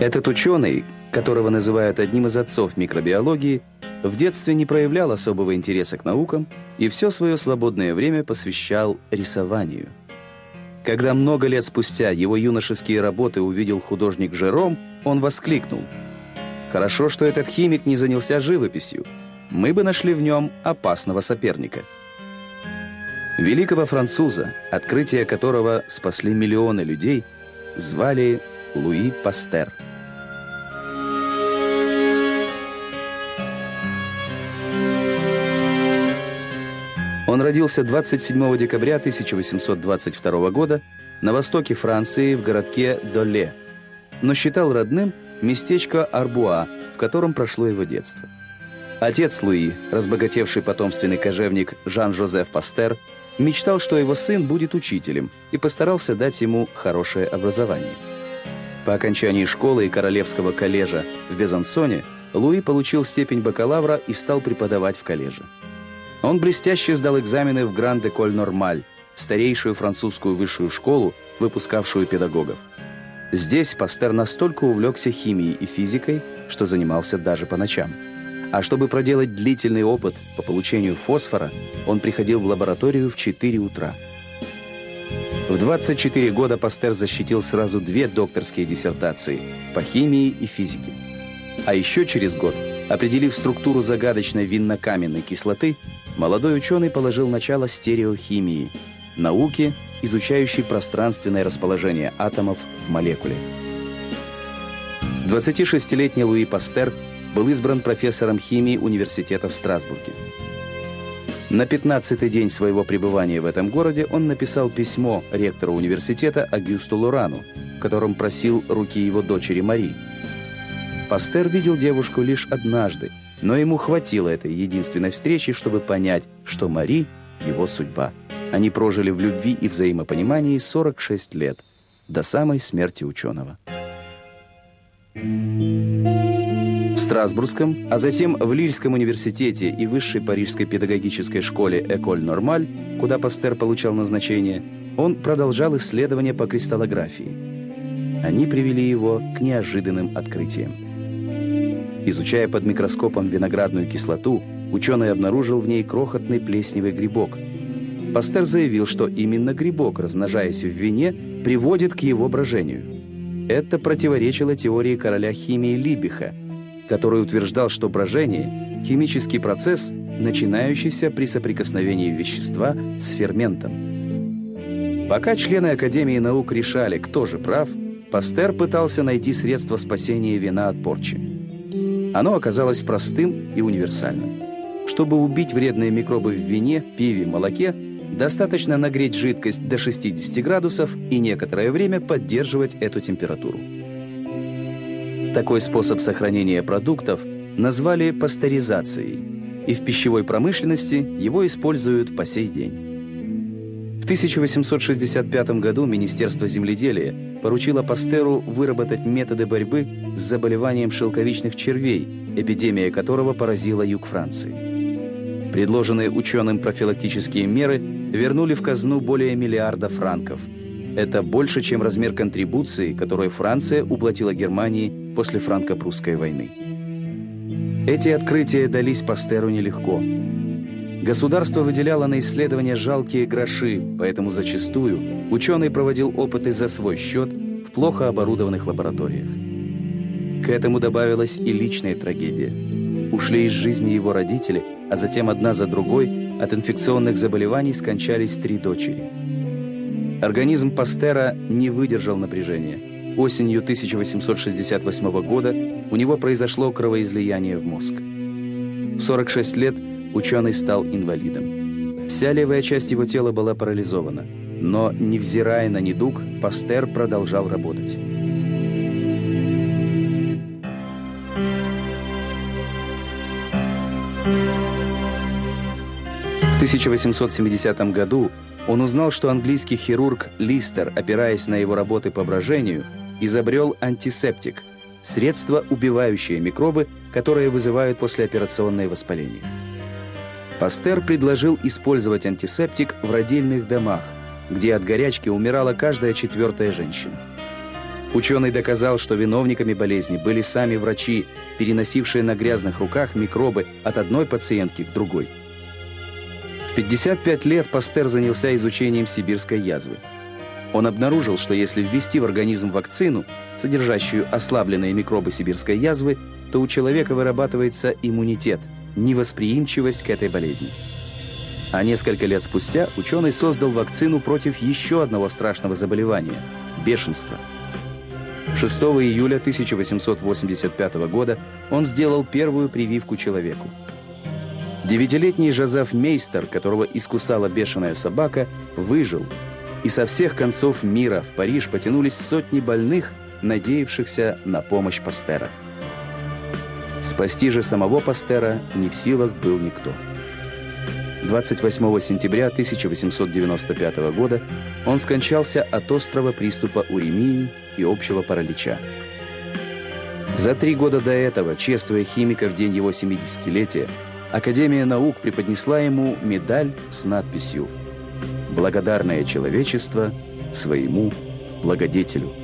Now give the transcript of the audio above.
Этот ученый, которого называют одним из отцов микробиологии, в детстве не проявлял особого интереса к наукам и все свое свободное время посвящал рисованию. Когда много лет спустя его юношеские работы увидел художник Жером, он воскликнул «Хорошо, что этот химик не занялся живописью. Мы бы нашли в нем опасного соперника». Великого француза, открытие которого спасли миллионы людей, звали Луи Пастер – Он родился 27 декабря 1822 года на востоке Франции в городке Доле, но считал родным местечко Арбуа, в котором прошло его детство. Отец Луи, разбогатевший потомственный кожевник Жан-Жозеф Пастер, мечтал, что его сын будет учителем и постарался дать ему хорошее образование. По окончании школы и Королевского коллежа в Безансоне Луи получил степень бакалавра и стал преподавать в коллеже. Он блестяще сдал экзамены в Гранд-Эколь Нормаль, старейшую французскую высшую школу, выпускавшую педагогов. Здесь Пастер настолько увлекся химией и физикой, что занимался даже по ночам. А чтобы проделать длительный опыт по получению фосфора, он приходил в лабораторию в 4 утра. В 24 года Пастер защитил сразу две докторские диссертации по химии и физике. А еще через год, определив структуру загадочной винно-каменной кислоты, молодой ученый положил начало стереохимии, науке, изучающей пространственное расположение атомов в молекуле. 26-летний Луи Пастер был избран профессором химии университета в Страсбурге. На 15-й день своего пребывания в этом городе он написал письмо ректору университета Агюсту Лорану, в котором просил руки его дочери Мари. Пастер видел девушку лишь однажды – но ему хватило этой единственной встречи, чтобы понять, что Мари — его судьба. Они прожили в любви и взаимопонимании 46 лет, до самой смерти ученого. В Страсбургском, а затем в Лильском университете и высшей парижской педагогической школе «Эколь Нормаль», куда Пастер получал назначение, он продолжал исследования по кристаллографии. Они привели его к неожиданным открытиям. Изучая под микроскопом виноградную кислоту, ученый обнаружил в ней крохотный плесневый грибок. Пастер заявил, что именно грибок, размножаясь в вине, приводит к его брожению. Это противоречило теории короля химии Либиха, который утверждал, что брожение – химический процесс, начинающийся при соприкосновении вещества с ферментом. Пока члены Академии наук решали, кто же прав, Пастер пытался найти средства спасения вина от порчи. Оно оказалось простым и универсальным. Чтобы убить вредные микробы в вине, пиве, молоке, достаточно нагреть жидкость до 60 градусов и некоторое время поддерживать эту температуру. Такой способ сохранения продуктов назвали пастеризацией, и в пищевой промышленности его используют по сей день. В 1865 году Министерство земледелия поручило Пастеру выработать методы борьбы с заболеванием шелковичных червей, эпидемия которого поразила юг Франции. Предложенные ученым профилактические меры вернули в казну более миллиарда франков. Это больше, чем размер контрибуции, которую Франция уплатила Германии после франко-прусской войны. Эти открытия дались Пастеру нелегко. Государство выделяло на исследования жалкие гроши, поэтому зачастую ученый проводил опыты за свой счет в плохо оборудованных лабораториях. К этому добавилась и личная трагедия. Ушли из жизни его родители, а затем одна за другой от инфекционных заболеваний скончались три дочери. Организм Пастера не выдержал напряжения. Осенью 1868 года у него произошло кровоизлияние в мозг. В 46 лет ученый стал инвалидом. Вся левая часть его тела была парализована, но, невзирая на недуг, Пастер продолжал работать. В 1870 году он узнал, что английский хирург Листер, опираясь на его работы по брожению, изобрел антисептик – средство, убивающее микробы, которые вызывают послеоперационное воспаление. Пастер предложил использовать антисептик в родильных домах, где от горячки умирала каждая четвертая женщина. Ученый доказал, что виновниками болезни были сами врачи, переносившие на грязных руках микробы от одной пациентки к другой. В 55 лет Пастер занялся изучением сибирской язвы. Он обнаружил, что если ввести в организм вакцину, содержащую ослабленные микробы сибирской язвы, то у человека вырабатывается иммунитет, невосприимчивость к этой болезни. А несколько лет спустя ученый создал вакцину против еще одного страшного заболевания – бешенства – 6 июля 1885 года он сделал первую прививку человеку. Девятилетний Жозеф Мейстер, которого искусала бешеная собака, выжил, и со всех концов мира в Париж потянулись сотни больных, надеявшихся на помощь Пастера. Спасти же самого Пастера не в силах был никто. 28 сентября 1895 года он скончался от острого приступа уремии и общего паралича. За три года до этого, чествуя химика в день его 70-летия, Академия наук преподнесла ему медаль с надписью «Благодарное человечество своему благодетелю».